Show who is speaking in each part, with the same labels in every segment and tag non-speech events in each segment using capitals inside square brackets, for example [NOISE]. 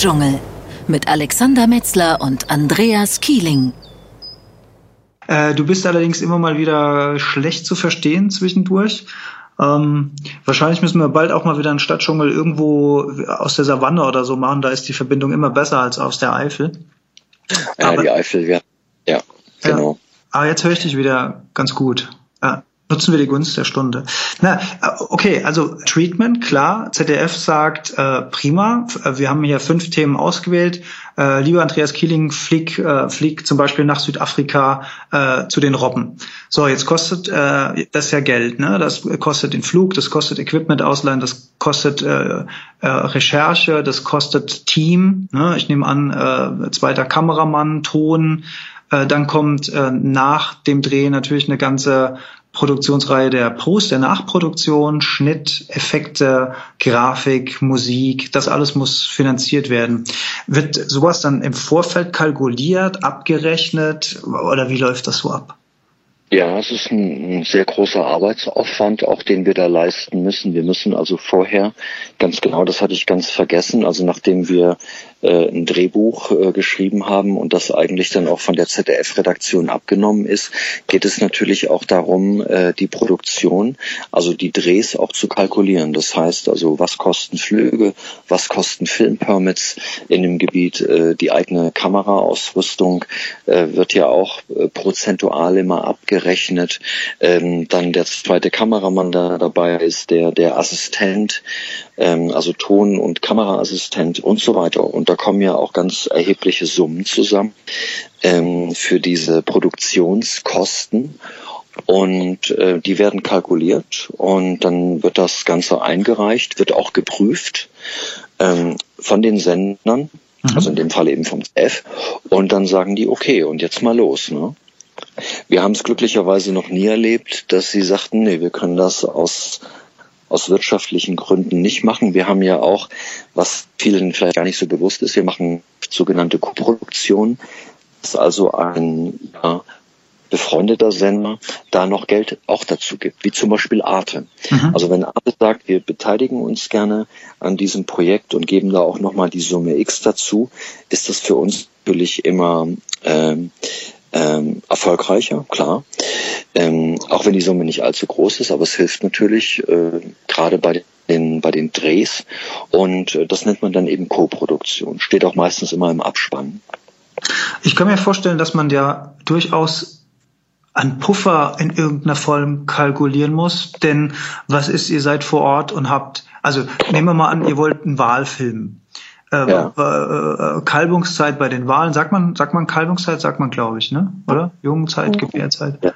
Speaker 1: Stadtdschungel mit Alexander Metzler und Andreas Kieling.
Speaker 2: Äh, du bist allerdings immer mal wieder schlecht zu verstehen zwischendurch. Ähm, wahrscheinlich müssen wir bald auch mal wieder einen Stadtdschungel irgendwo aus der Savanne oder so machen. Da ist die Verbindung immer besser als aus der Eifel.
Speaker 3: Ja, Aber, die Eifel, ja. Ja, genau. Ja.
Speaker 2: Aber jetzt höre ich dich wieder ganz gut. Ja. Nutzen wir die Gunst der Stunde. Na, okay, also Treatment, klar. ZDF sagt, äh, prima. Wir haben hier fünf Themen ausgewählt. Äh, lieber Andreas Kieling, flieg, äh, flieg zum Beispiel nach Südafrika äh, zu den Robben. So, jetzt kostet äh, das ja Geld. Ne? Das kostet den Flug, das kostet Equipment ausleihen, das kostet äh, äh, Recherche, das kostet Team. Ne? Ich nehme an, äh, zweiter Kameramann, Ton. Äh, dann kommt äh, nach dem Dreh natürlich eine ganze Produktionsreihe der Post, der Nachproduktion, Schnitt, Effekte, Grafik, Musik, das alles muss finanziert werden. Wird sowas dann im Vorfeld kalkuliert, abgerechnet oder wie läuft das so ab?
Speaker 3: Ja, es ist ein, sehr großer Arbeitsaufwand, auch den wir da leisten müssen. Wir müssen also vorher, ganz genau, das hatte ich ganz vergessen, also nachdem wir äh, ein Drehbuch äh, geschrieben haben und das eigentlich dann auch von der ZDF-Redaktion abgenommen ist, geht es natürlich auch darum, äh, die Produktion, also die Drehs auch zu kalkulieren. Das heißt also, was kosten Flüge, was kosten Filmpermits in dem Gebiet, äh, die eigene Kameraausrüstung äh, wird ja auch äh, prozentual immer abgerechnet gerechnet. Ähm, dann der zweite Kameramann da dabei ist, der, der Assistent, ähm, also Ton- und Kameraassistent und so weiter. Und da kommen ja auch ganz erhebliche Summen zusammen ähm, für diese Produktionskosten. Und äh, die werden kalkuliert und dann wird das Ganze eingereicht, wird auch geprüft ähm, von den Sendern, mhm. also in dem Fall eben vom F. Und dann sagen die, okay, und jetzt mal los. Ne? Wir haben es glücklicherweise noch nie erlebt, dass sie sagten, nee, wir können das aus aus wirtschaftlichen Gründen nicht machen. Wir haben ja auch, was vielen vielleicht gar nicht so bewusst ist, wir machen sogenannte Koproduktion, dass also ein ja, befreundeter Sender da noch Geld auch dazu gibt, wie zum Beispiel Arte. Mhm. Also wenn Arte sagt, wir beteiligen uns gerne an diesem Projekt und geben da auch nochmal die Summe X dazu, ist das für uns natürlich immer ähm, ähm, erfolgreicher, klar. Ähm, auch wenn die Summe nicht allzu groß ist, aber es hilft natürlich äh, gerade bei den, bei den Drehs. Und äh, das nennt man dann eben Co-Produktion. Steht auch meistens immer im Abspann.
Speaker 2: Ich kann mir vorstellen, dass man ja durchaus an Puffer in irgendeiner Form kalkulieren muss. Denn was ist, ihr seid vor Ort und habt, also nehmen wir mal an, ihr wollt einen Wahlfilm äh, ja. äh, Kalbungszeit bei den Wahlen, sagt man, sagt man Kalbungszeit, sagt man, glaube ich, ne? Oder? Jungenzeit, Gebärzeit. Ja.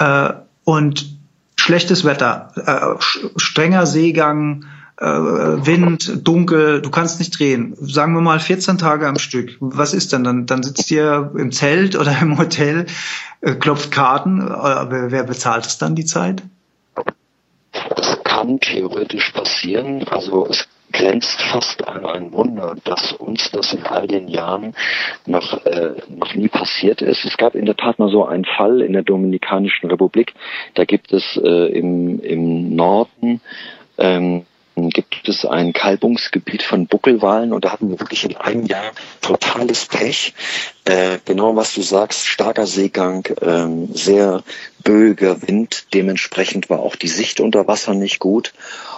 Speaker 2: Äh, und schlechtes Wetter, äh, strenger Seegang, äh, Wind, dunkel, du kannst nicht drehen. Sagen wir mal 14 Tage am Stück. Was ist denn dann? Dann sitzt ihr im Zelt oder [LAUGHS] im Hotel, äh, klopft Karten. Äh, wer bezahlt es dann die Zeit?
Speaker 3: Das kann theoretisch passieren. Also es grenzt fast an ein Wunder, dass uns das in all den Jahren noch, äh, noch nie passiert ist. Es gab in der Tat mal so einen Fall in der Dominikanischen Republik. Da gibt es äh, im, im Norden ähm, gibt es ein Kalbungsgebiet von Buckelwalen und da hatten wir wirklich in einem Jahr totales Pech. Äh, genau was du sagst, starker Seegang, ähm, sehr böiger Wind, dementsprechend war auch die Sicht unter Wasser nicht gut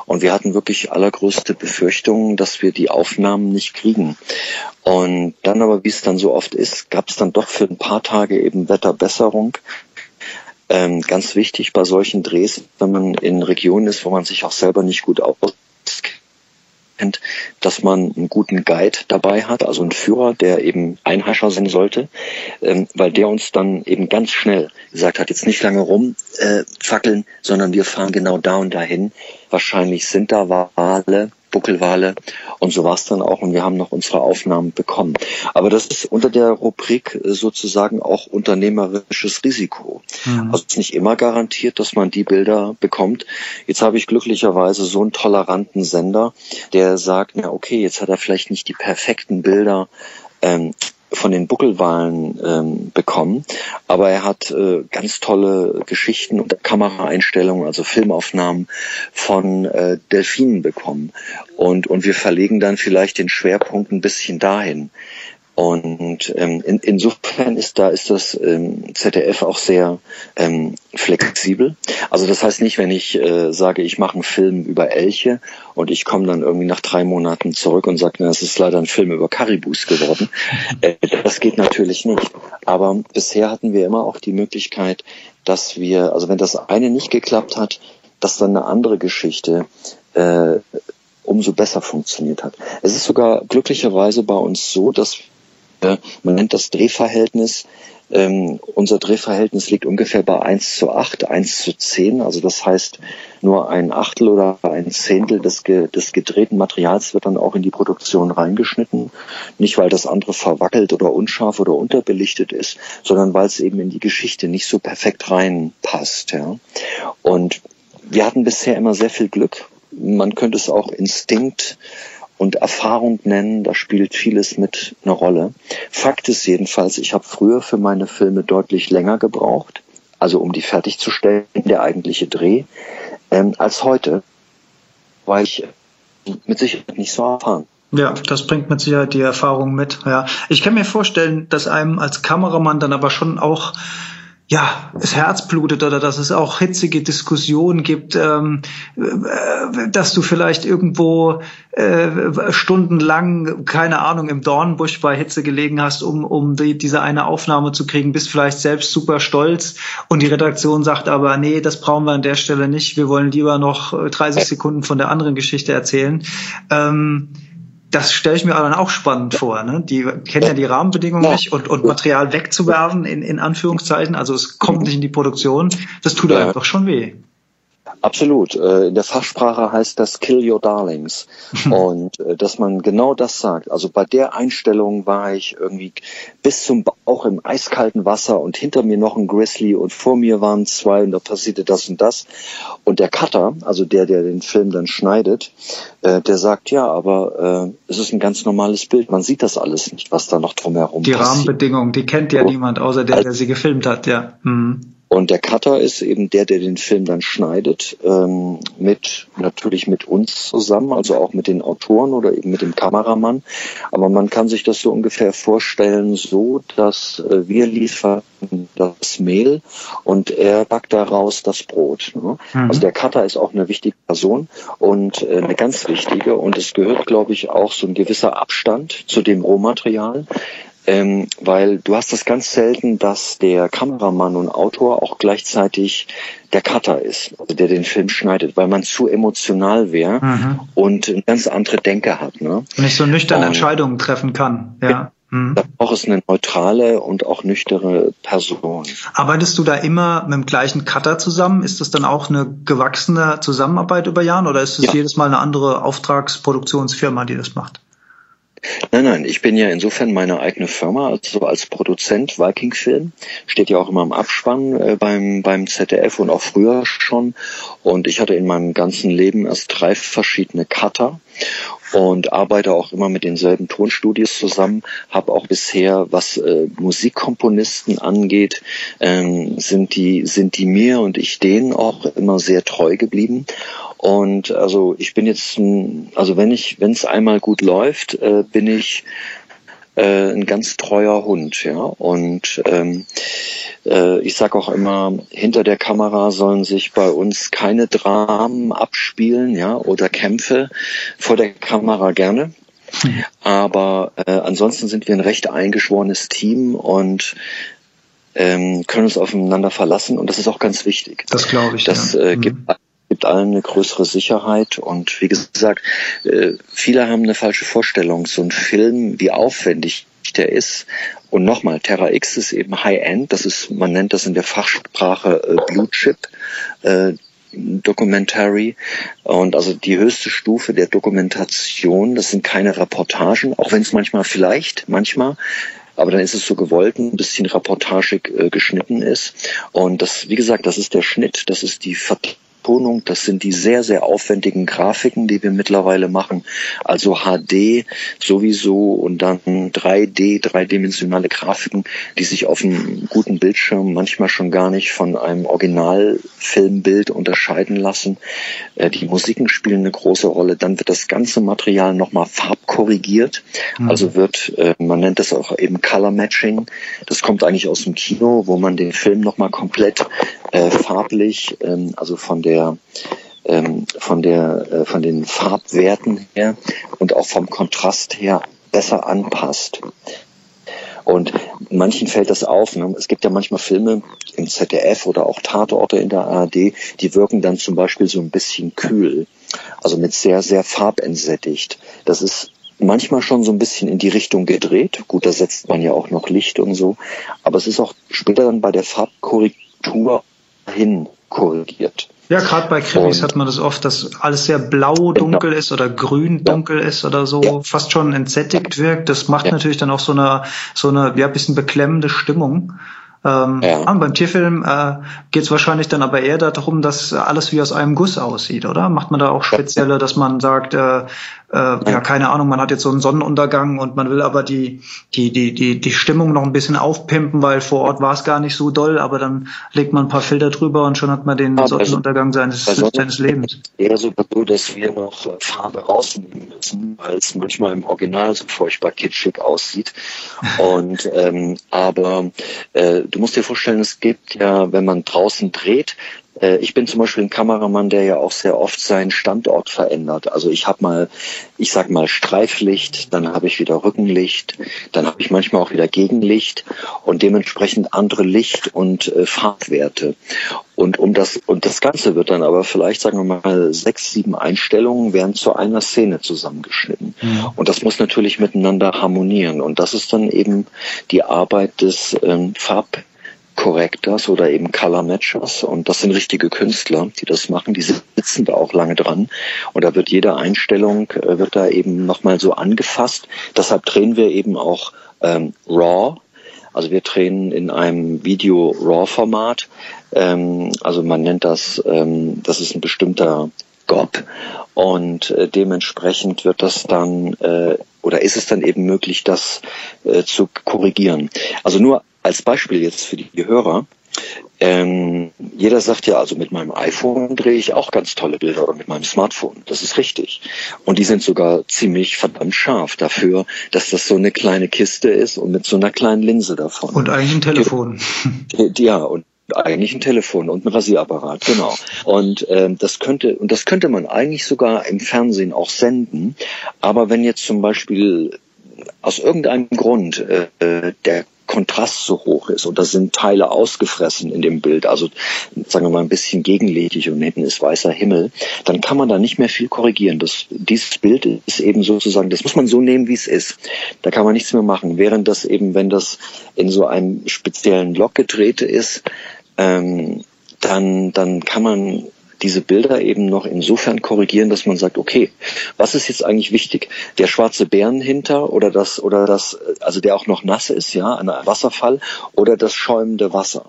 Speaker 3: und wir hatten wirklich allergrößte Befürchtungen, dass wir die Aufnahmen nicht kriegen. Und dann aber, wie es dann so oft ist, gab es dann doch für ein paar Tage eben Wetterbesserung. Ähm, ganz wichtig bei solchen Drehs, wenn man in Regionen ist, wo man sich auch selber nicht gut auskennt, dass man einen guten Guide dabei hat, also einen Führer, der eben Einhascher sein sollte, ähm, weil der uns dann eben ganz schnell gesagt hat, jetzt nicht lange rum äh, sondern wir fahren genau da und dahin. Wahrscheinlich sind da Wale, Buckelwale und so war es dann auch und wir haben noch unsere Aufnahmen bekommen. Aber das ist unter der Rubrik äh, sozusagen auch unternehmerisches Risiko. Mhm. Also es ist nicht immer garantiert, dass man die Bilder bekommt. Jetzt habe ich glücklicherweise so einen toleranten Sender, der sagt, na okay, jetzt hat er vielleicht nicht die perfekten Bilder ähm, von den Buckelwahlen ähm, bekommen, aber er hat äh, ganz tolle Geschichten und Kameraeinstellungen, also Filmaufnahmen von äh, Delfinen bekommen. Und, und wir verlegen dann vielleicht den Schwerpunkt ein bisschen dahin. Und ähm, in, insofern ist da ist das ähm, ZDF auch sehr ähm, flexibel. Also das heißt nicht, wenn ich äh, sage, ich mache einen Film über Elche und ich komme dann irgendwie nach drei Monaten zurück und sage, es ist leider ein Film über Karibus geworden. [LAUGHS] Äh, das geht natürlich nicht. Aber bisher hatten wir immer auch die Möglichkeit, dass wir, also wenn das eine nicht geklappt hat, dass dann eine andere Geschichte äh, umso besser funktioniert hat. Es ist sogar glücklicherweise bei uns so, dass man nennt das Drehverhältnis. Ähm, unser Drehverhältnis liegt ungefähr bei 1 zu 8, 1 zu 10. Also das heißt, nur ein Achtel oder ein Zehntel des, des gedrehten Materials wird dann auch in die Produktion reingeschnitten. Nicht, weil das andere verwackelt oder unscharf oder unterbelichtet ist, sondern weil es eben in die Geschichte nicht so perfekt reinpasst. Ja. Und wir hatten bisher immer sehr viel Glück. Man könnte es auch Instinkt und Erfahrung nennen, da spielt vieles mit eine Rolle. Fakt ist jedenfalls, ich habe früher für meine Filme deutlich länger gebraucht, also um die fertigzustellen, der eigentliche Dreh, ähm, als heute, weil ich mit Sicherheit nicht so erfahren
Speaker 2: ja, das bringt mit Sicherheit die Erfahrung mit. Ja, ich kann mir vorstellen, dass einem als Kameramann dann aber schon auch ja, das Herz blutet oder dass es auch hitzige Diskussionen gibt, ähm, äh, dass du vielleicht irgendwo äh, stundenlang, keine Ahnung, im Dornbusch bei Hitze gelegen hast, um, um die, diese eine Aufnahme zu kriegen, bist vielleicht selbst super stolz und die Redaktion sagt aber, nee, das brauchen wir an der Stelle nicht, wir wollen lieber noch 30 Sekunden von der anderen Geschichte erzählen. Ähm, das stelle ich mir dann auch spannend vor. Ne? Die kennen ja die Rahmenbedingungen ja. nicht und, und Material wegzuwerfen, in, in Anführungszeichen, also es kommt nicht in die Produktion, das tut ja. einfach schon weh.
Speaker 3: Absolut. Äh, in der Fachsprache heißt das Kill Your Darlings. [LAUGHS] Und äh, dass man genau das sagt. Also bei der Einstellung war ich irgendwie bis zum Bauch im eiskalten Wasser und hinter mir noch ein Grizzly und vor mir waren zwei und da passierte das und das. Und der Cutter, also der, der den Film dann schneidet, äh, der sagt, ja, aber es ist ein ganz normales Bild. Man sieht das alles nicht, was da noch drumherum
Speaker 2: Die passiert. Rahmenbedingungen, die kennt ja oh. niemand, außer der, der sie gefilmt hat, ja. Mhm.
Speaker 3: Und der Cutter ist eben der, der den Film dann schneidet, ähm, mit natürlich mit uns zusammen, also auch mit den Autoren oder eben mit dem Kameramann. Aber man kann sich das so ungefähr vorstellen, so dass äh, wir liefern das Mehl und er backt daraus das Brot. Ne? Mhm. Also der Cutter ist auch eine wichtige Person und äh, eine ganz wichtige. Und es gehört, glaube ich, auch so ein gewisser Abstand zu dem Rohmaterial ähm, weil du hast das ganz selten, dass der Kameramann und Autor auch gleichzeitig der Cutter ist, also der den Film schneidet, weil man zu emotional wäre mhm. und eine ganz andere Denke hat. Ne?
Speaker 2: Nicht so nüchterne Entscheidungen treffen kann. Ja.
Speaker 3: Mhm. Da braucht es eine neutrale und auch nüchterne Person.
Speaker 2: Arbeitest du da immer mit dem gleichen Cutter zusammen? Ist das dann auch eine gewachsene Zusammenarbeit über Jahre oder ist es ja. jedes Mal eine andere Auftragsproduktionsfirma, die das macht?
Speaker 3: Nein, nein, ich bin ja insofern meine eigene Firma, also als Produzent Viking Film, steht ja auch immer im Abspann äh, beim, beim ZDF und auch früher schon. Und ich hatte in meinem ganzen Leben erst drei verschiedene Cutter und arbeite auch immer mit denselben Tonstudios zusammen, habe auch bisher, was äh, Musikkomponisten angeht, ähm, sind die sind die mir und ich denen auch immer sehr treu geblieben und also ich bin jetzt, also wenn ich, wenn es einmal gut läuft, äh, bin ich äh, ein ganz treuer Hund, ja. Und ähm, äh, ich sage auch immer, hinter der Kamera sollen sich bei uns keine Dramen abspielen, ja, oder Kämpfe. Vor der Kamera gerne. Mhm. Aber äh, ansonsten sind wir ein recht eingeschworenes Team und ähm, können uns aufeinander verlassen und das ist auch ganz wichtig.
Speaker 2: Das glaube ich.
Speaker 3: Das ja. äh, gibt mhm gibt allen eine größere Sicherheit und wie gesagt, äh, viele haben eine falsche Vorstellung. So ein Film, wie aufwendig der ist. Und nochmal, Terra X ist eben High-End. Das ist, man nennt das in der Fachsprache äh, Blue Chip. Äh, Documentary und also die höchste Stufe der Dokumentation, das sind keine Reportagen, auch wenn es manchmal vielleicht, manchmal aber dann ist es so gewollt, ein bisschen reportagig äh, geschnitten ist. Und das, wie gesagt, das ist der Schnitt, das ist die Ver Farbtonung, das sind die sehr, sehr aufwendigen Grafiken, die wir mittlerweile machen. Also HD sowieso und dann 3D, dreidimensionale Grafiken, die sich auf einem guten Bildschirm manchmal schon gar nicht von einem Originalfilmbild unterscheiden lassen. Äh, die Musiken spielen eine große Rolle. Dann wird das ganze Material nochmal farbkorrigiert. Mhm. Also wird, äh, man nennt das auch eben Color Matching. Das kommt eigentlich aus dem Kino, wo man den Film nochmal komplett äh, farblich, ähm, also von der ähm, von der äh, von den Farbwerten her und auch vom Kontrast her besser anpasst. Und manchen fällt das auf. Ne? Es gibt ja manchmal Filme im ZDF oder auch Tatorte in der ARD, die wirken dann zum Beispiel so ein bisschen kühl, also mit sehr, sehr farbentsättigt. Das ist manchmal schon so ein bisschen in die Richtung gedreht. Gut, da setzt man ja auch noch Licht und so. Aber es ist auch später dann bei der Farbkorrektur hin korrigiert.
Speaker 2: Ja, gerade bei Krimis und, hat man das oft, dass alles sehr blau dunkel genau. ist oder grün dunkel ja. ist oder so, ja. fast schon entsättigt wirkt. Das macht ja. natürlich dann auch so eine, so eine, ja, bisschen beklemmende Stimmung. Ähm, ja. beim Tierfilm äh, geht es wahrscheinlich dann aber eher darum, dass alles wie aus einem Guss aussieht, oder? Macht man da auch spezielle, dass man sagt, äh, äh, ja, keine Ahnung, man hat jetzt so einen Sonnenuntergang und man will aber die, die, die, die, die Stimmung noch ein bisschen aufpimpen, weil vor Ort war es gar nicht so doll, aber dann legt man ein paar Filter drüber und schon hat man den aber Sonnenuntergang seines, seines Lebens.
Speaker 3: Eher so, dass wir noch Farbe rausnehmen müssen, weil es manchmal im Original so furchtbar kitschig aussieht. Und ähm, aber äh, du musst dir vorstellen, es gibt ja, wenn man draußen dreht, ich bin zum Beispiel ein Kameramann, der ja auch sehr oft seinen Standort verändert. Also ich habe mal, ich sag mal Streiflicht, dann habe ich wieder Rückenlicht, dann habe ich manchmal auch wieder Gegenlicht und dementsprechend andere Licht- und äh, Farbwerte. Und um das und das Ganze wird dann aber vielleicht sagen wir mal sechs, sieben Einstellungen werden zu einer Szene zusammengeschnitten. Mhm. Und das muss natürlich miteinander harmonieren. Und das ist dann eben die Arbeit des ähm, Farb Correctors oder eben Color Matchers. Und das sind richtige Künstler, die das machen. Die sitzen da auch lange dran. Und da wird jede Einstellung, äh, wird da eben nochmal so angefasst. Deshalb drehen wir eben auch ähm, RAW. Also wir drehen in einem Video-RAW-Format. Ähm, also man nennt das, ähm, das ist ein bestimmter GOP. Und äh, dementsprechend wird das dann äh, oder ist es dann eben möglich, das äh, zu korrigieren. Also nur als Beispiel jetzt für die Hörer. Ähm, jeder sagt ja, also mit meinem iPhone drehe ich auch ganz tolle Bilder oder mit meinem Smartphone. Das ist richtig. Und die sind sogar ziemlich verdammt scharf dafür, dass das so eine kleine Kiste ist und mit so einer kleinen Linse davon.
Speaker 2: Und eigentlich ein Telefon.
Speaker 3: Ja, und eigentlich ein Telefon und ein Rasierapparat, genau. Und ähm, das könnte und das könnte man eigentlich sogar im Fernsehen auch senden. Aber wenn jetzt zum Beispiel aus irgendeinem Grund äh, der Kontrast so hoch ist und da sind Teile ausgefressen in dem Bild, also sagen wir mal ein bisschen gegenlädig und hinten ist weißer Himmel, dann kann man da nicht mehr viel korrigieren. Das, dieses Bild ist eben sozusagen, das muss man so nehmen, wie es ist. Da kann man nichts mehr machen. Während das eben, wenn das in so einem speziellen Log gedreht ist, ähm, dann, dann kann man diese Bilder eben noch insofern korrigieren, dass man sagt, okay, was ist jetzt eigentlich wichtig? Der schwarze Bären hinter oder das, oder das, also der auch noch nass ist, ja, ein Wasserfall oder das schäumende Wasser.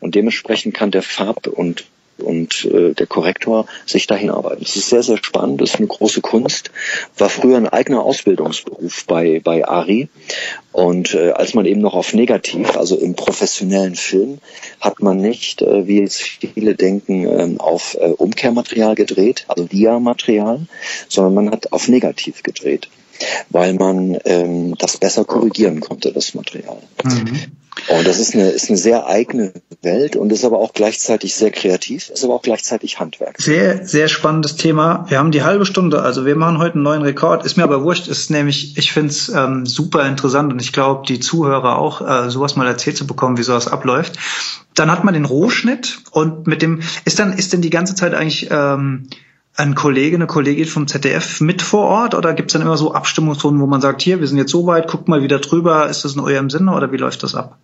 Speaker 3: Und dementsprechend kann der Farb- und und äh, der Korrektor sich dahin arbeiten. Das ist sehr, sehr spannend, das ist eine große Kunst. War früher ein eigener Ausbildungsberuf bei, bei Ari. Und äh, als man eben noch auf Negativ, also im professionellen Film, hat man nicht, äh, wie jetzt viele denken, äh, auf äh, Umkehrmaterial gedreht, also Dia-Material, sondern man hat auf Negativ gedreht weil man ähm, das besser korrigieren konnte, das Material. Mhm. Und das ist eine, ist eine sehr eigene Welt und ist aber auch gleichzeitig sehr kreativ, ist aber auch gleichzeitig Handwerk.
Speaker 2: Sehr, sehr spannendes Thema. Wir haben die halbe Stunde, also wir machen heute einen neuen Rekord. Ist mir aber wurscht, ist nämlich, ich finde es ähm, super interessant und ich glaube, die Zuhörer auch, äh, sowas mal erzählt zu bekommen, wie sowas abläuft. Dann hat man den Rohschnitt und mit dem, ist dann, ist denn die ganze Zeit eigentlich ähm, ein Kollege, eine Kollegin vom ZDF mit vor Ort oder gibt es dann immer so Abstimmungsrunden, wo man sagt, hier, wir sind jetzt so weit, guckt mal wieder drüber, ist das in eurem Sinne oder wie läuft das ab?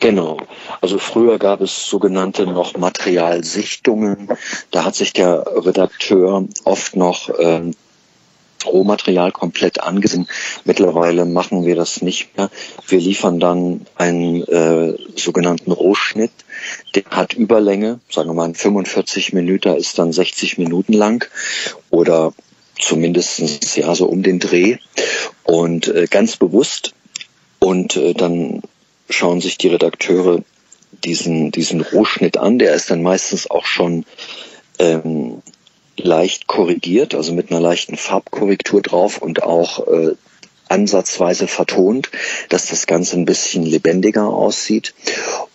Speaker 3: Genau. Also früher gab es sogenannte noch Materialsichtungen. Da hat sich der Redakteur oft noch ähm, Rohmaterial komplett angesehen. Mittlerweile machen wir das nicht mehr. Wir liefern dann einen äh, sogenannten Rohschnitt. Der hat Überlänge, sagen wir mal 45 Minuten ist dann 60 Minuten lang oder zumindest ja so um den Dreh und äh, ganz bewusst und äh, dann schauen sich die Redakteure diesen diesen Rohschnitt an der ist dann meistens auch schon ähm, leicht korrigiert, also mit einer leichten Farbkorrektur drauf und auch äh, ansatzweise vertont, dass das Ganze ein bisschen lebendiger aussieht.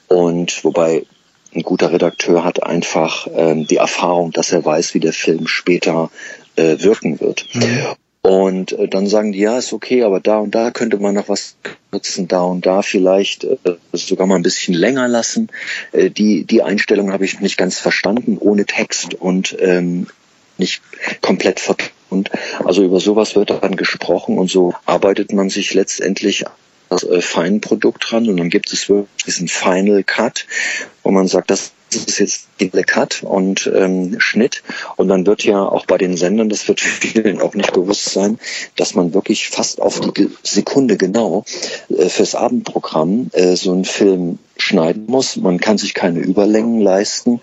Speaker 3: Und wobei ein guter Redakteur hat einfach ähm, die Erfahrung, dass er weiß, wie der Film später äh, wirken wird. Mhm. Und äh, dann sagen die, ja, ist okay, aber da und da könnte man noch was nutzen, da und da vielleicht äh, sogar mal ein bisschen länger lassen. Äh, die, die Einstellung habe ich nicht ganz verstanden, ohne Text und ähm, nicht komplett vertont. Also über sowas wird dann gesprochen und so arbeitet man sich letztendlich das äh, Feinprodukt dran und dann gibt es wirklich diesen Final Cut, wo man sagt, das ist jetzt die Cut und ähm, Schnitt. Und dann wird ja auch bei den Sendern, das wird vielen auch nicht bewusst sein, dass man wirklich fast auf die Sekunde genau äh, fürs Abendprogramm äh, so einen Film schneiden muss. Man kann sich keine Überlängen leisten,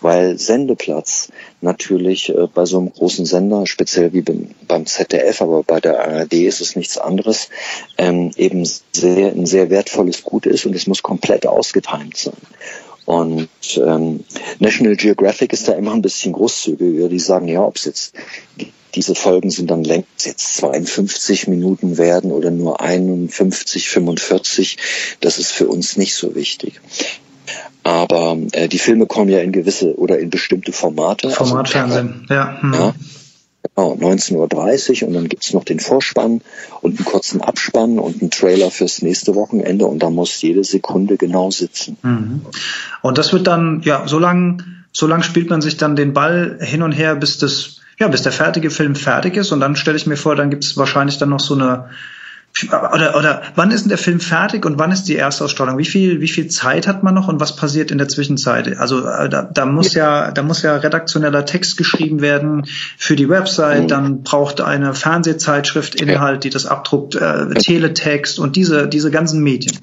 Speaker 3: weil Sendeplatz natürlich äh, bei so einem großen Sender, speziell wie beim, ZDF, aber bei der ARD ist es nichts anderes, ähm, eben sehr, ein sehr wertvolles Gut ist und es muss komplett ausgetimt sein. Und ähm, National Geographic ist da immer ein bisschen großzügiger. Die sagen, ja, ob es jetzt diese Folgen sind dann längst jetzt 52 Minuten werden oder nur 51, 45. Das ist für uns nicht so wichtig. Aber äh, die Filme kommen ja in gewisse oder in bestimmte Formate.
Speaker 2: Formatfernsehen, also, ja. Hm. ja.
Speaker 3: Genau, 19.30 Uhr und dann gibt's noch den Vorspann und einen kurzen Abspann und einen Trailer fürs nächste Wochenende und da muss jede Sekunde genau sitzen. Mhm.
Speaker 2: Und das wird dann, ja, so lang, so lang spielt man sich dann den Ball hin und her, bis das, ja, bis der fertige Film fertig ist und dann stelle ich mir vor, dann gibt's wahrscheinlich dann noch so eine oder, oder wann ist denn der Film fertig und wann ist die Erstausstrahlung? Wie viel, wie viel Zeit hat man noch und was passiert in der Zwischenzeit? Also äh, da, da muss ja, da muss ja redaktioneller Text geschrieben werden für die Website, mhm. dann braucht eine Fernsehzeitschrift Inhalt, die das abdruckt, äh, Teletext und diese, diese ganzen Medien.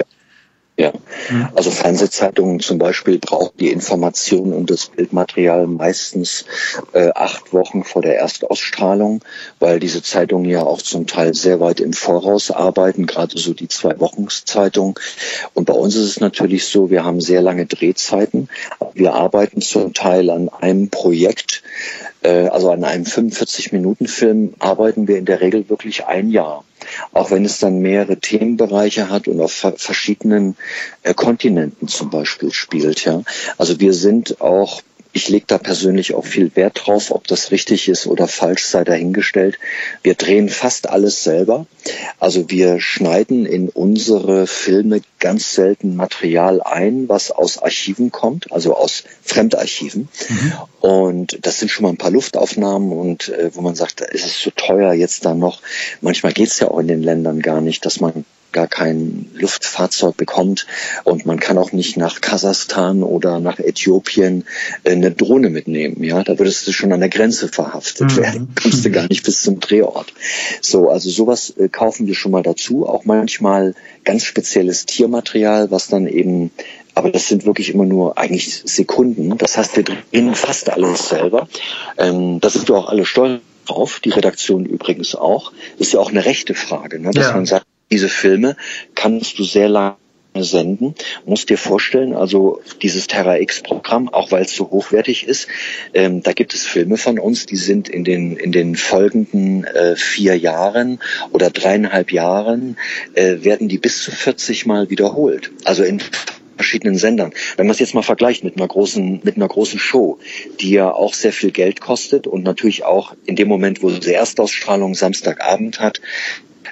Speaker 3: Ja, mhm. also Fernsehzeitungen zum Beispiel brauchen die Informationen und das Bildmaterial meistens äh, acht Wochen vor der Erstausstrahlung, weil diese Zeitungen ja auch zum Teil sehr weit im Voraus arbeiten, gerade so die zwei Wochenzeitungen. Und bei uns ist es natürlich so, wir haben sehr lange Drehzeiten. Wir arbeiten zum Teil an einem Projekt, also an einem 45-Minuten-Film arbeiten wir in der Regel wirklich ein Jahr auch wenn es dann mehrere Themenbereiche hat und auf verschiedenen äh, Kontinenten zum Beispiel spielt. Ja, also wir sind auch ich lege da persönlich auch viel Wert drauf, ob das richtig ist oder falsch sei dahingestellt. Wir drehen fast alles selber. Also wir schneiden in unsere Filme ganz selten Material ein, was aus Archiven kommt, also aus Fremdarchiven. Mhm. Und das sind schon mal ein paar Luftaufnahmen und äh, wo man sagt, ist es zu teuer jetzt da noch. Manchmal geht es ja auch in den Ländern gar nicht, dass man gar kein Luftfahrzeug bekommt und man kann auch nicht nach Kasachstan oder nach Äthiopien äh, eine Drohne mitnehmen. Ja, da würdest du schon an der Grenze verhaftet mhm. werden, [LAUGHS] kommst du gar nicht bis zum Drehort. So, also sowas äh, kaufen wir schon mal dazu. Auch manchmal ganz spezielles Tiermaterial, was dann eben aber das sind wirklich immer nur eigentlich Sekunden. Das heißt, wir drehen fast alles selber. Ähm, das sind wir auch alle stolz drauf, die Redaktion übrigens auch. Ist ja auch eine rechte Frage, ne? dass ja. man sagt, diese Filme kannst du sehr lange senden. Musst dir vorstellen, also dieses Terra X-Programm, auch weil es so hochwertig ist, ähm, da gibt es Filme von uns, die sind in den in den folgenden äh, vier Jahren oder dreieinhalb Jahren äh, werden die bis zu 40 Mal wiederholt. Also in verschiedenen Sendern. Wenn man es jetzt mal vergleicht mit einer großen, mit einer großen Show, die ja auch sehr viel Geld kostet und natürlich auch in dem Moment, wo sie Erstausstrahlung Samstagabend hat,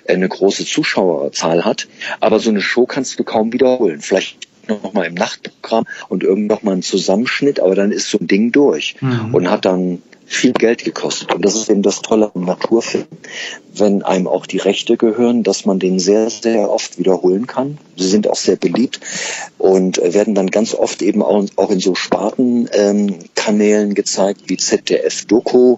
Speaker 3: eine große Zuschauerzahl hat. Aber so eine Show kannst du kaum wiederholen. Vielleicht nochmal im Nachtprogramm und irgend noch mal ein Zusammenschnitt, aber dann ist so ein Ding durch mhm. und hat dann viel Geld gekostet. Und das ist eben das Tolle am Naturfilm, wenn einem auch die Rechte gehören, dass man den sehr, sehr oft wiederholen kann. Sie sind auch sehr beliebt und werden dann ganz oft eben auch, auch in so Spartenkanälen ähm, gezeigt wie ZDF Doku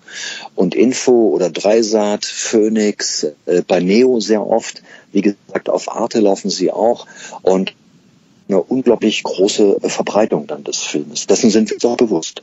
Speaker 3: und Info oder Dreisat, Phoenix, äh, bei Neo sehr oft. Wie gesagt, auf Arte laufen sie auch und eine unglaublich große Verbreitung dann des Filmes. Dessen sind wir uns auch bewusst.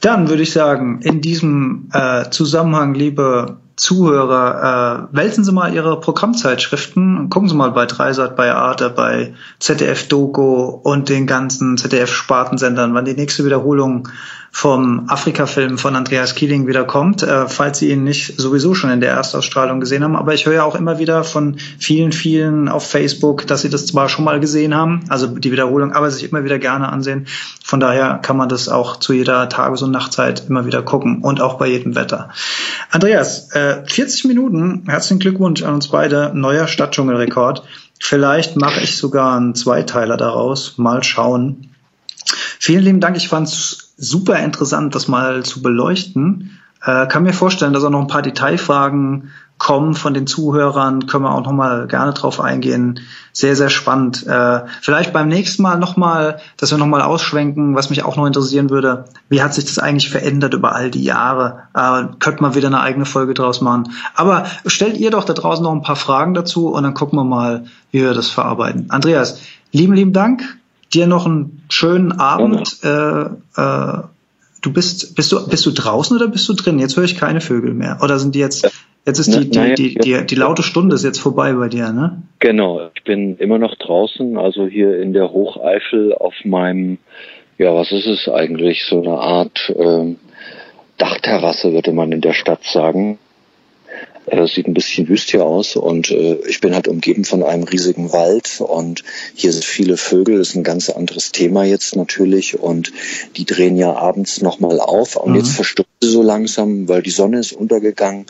Speaker 2: Dann würde ich sagen, in diesem äh, Zusammenhang, liebe Zuhörer, äh, wälzen Sie mal Ihre Programmzeitschriften, gucken Sie mal bei Dreisat, bei Arte, bei ZDF Dogo und den ganzen ZDF-Spartensendern, wann die nächste Wiederholung vom Afrika-Film von Andreas Kieling wieder kommt, äh, falls Sie ihn nicht sowieso schon in der Erstausstrahlung gesehen haben. Aber ich höre ja auch immer wieder von vielen, vielen auf Facebook, dass sie das zwar schon mal gesehen haben, also die Wiederholung, aber sich immer wieder gerne ansehen. Von daher kann man das auch zu jeder Tages- und Nachtzeit immer wieder gucken und auch bei jedem Wetter. Andreas, äh, 40 Minuten, herzlichen Glückwunsch an uns beide, neuer Stadtdschungelrekord. Vielleicht mache ich sogar einen Zweiteiler daraus. Mal schauen. Vielen lieben Dank. Ich fand es super interessant, das mal zu beleuchten. Äh, kann mir vorstellen, dass auch noch ein paar Detailfragen kommen von den Zuhörern. Können wir auch noch mal gerne drauf eingehen. Sehr, sehr spannend. Äh, vielleicht beim nächsten Mal noch mal, dass wir noch mal ausschwenken, was mich auch noch interessieren würde. Wie hat sich das eigentlich verändert über all die Jahre? Äh, könnte man wieder eine eigene Folge draus machen. Aber stellt ihr doch da draußen noch ein paar Fragen dazu und dann gucken wir mal, wie wir das verarbeiten. Andreas, lieben, lieben Dank. Dir noch einen schönen Abend. Äh, äh, du bist, bist du, bist du draußen oder bist du drin? Jetzt höre ich keine Vögel mehr. Oder sind die jetzt, jetzt ist die, die, die, die, die laute Stunde ist jetzt vorbei bei dir, ne?
Speaker 3: Genau. Ich bin immer noch draußen, also hier in der Hocheifel auf meinem, ja, was ist es eigentlich? So eine Art, ähm, Dachterrasse, würde man in der Stadt sagen. Es sieht ein bisschen wüst hier aus und äh, ich bin halt umgeben von einem riesigen Wald und hier sind viele Vögel. Das ist ein ganz anderes Thema jetzt natürlich und die drehen ja abends nochmal auf und mhm. jetzt verstummen sie so langsam, weil die Sonne ist untergegangen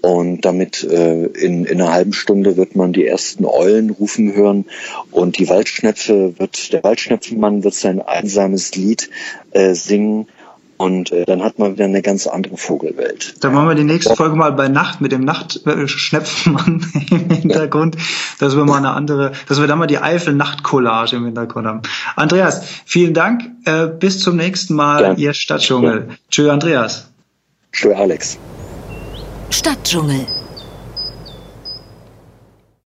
Speaker 3: und damit äh, in, in einer halben Stunde wird man die ersten Eulen rufen hören und die Waldschnepfe wird, der Waldschnepfenmann wird sein einsames Lied äh, singen und äh, dann hat man wieder eine ganz andere Vogelwelt.
Speaker 2: Dann machen wir die nächste Folge mal bei Nacht mit dem Nachtschnepfenmann [LAUGHS] im Hintergrund, dass wir mal eine andere, dass wir da mal die Eifel-Nacht-Collage im Hintergrund haben. Andreas, vielen Dank. Äh, bis zum nächsten Mal, ja. ihr Stadtdschungel. Tschö, Andreas.
Speaker 3: Tschö, Alex.
Speaker 1: Stadtdschungel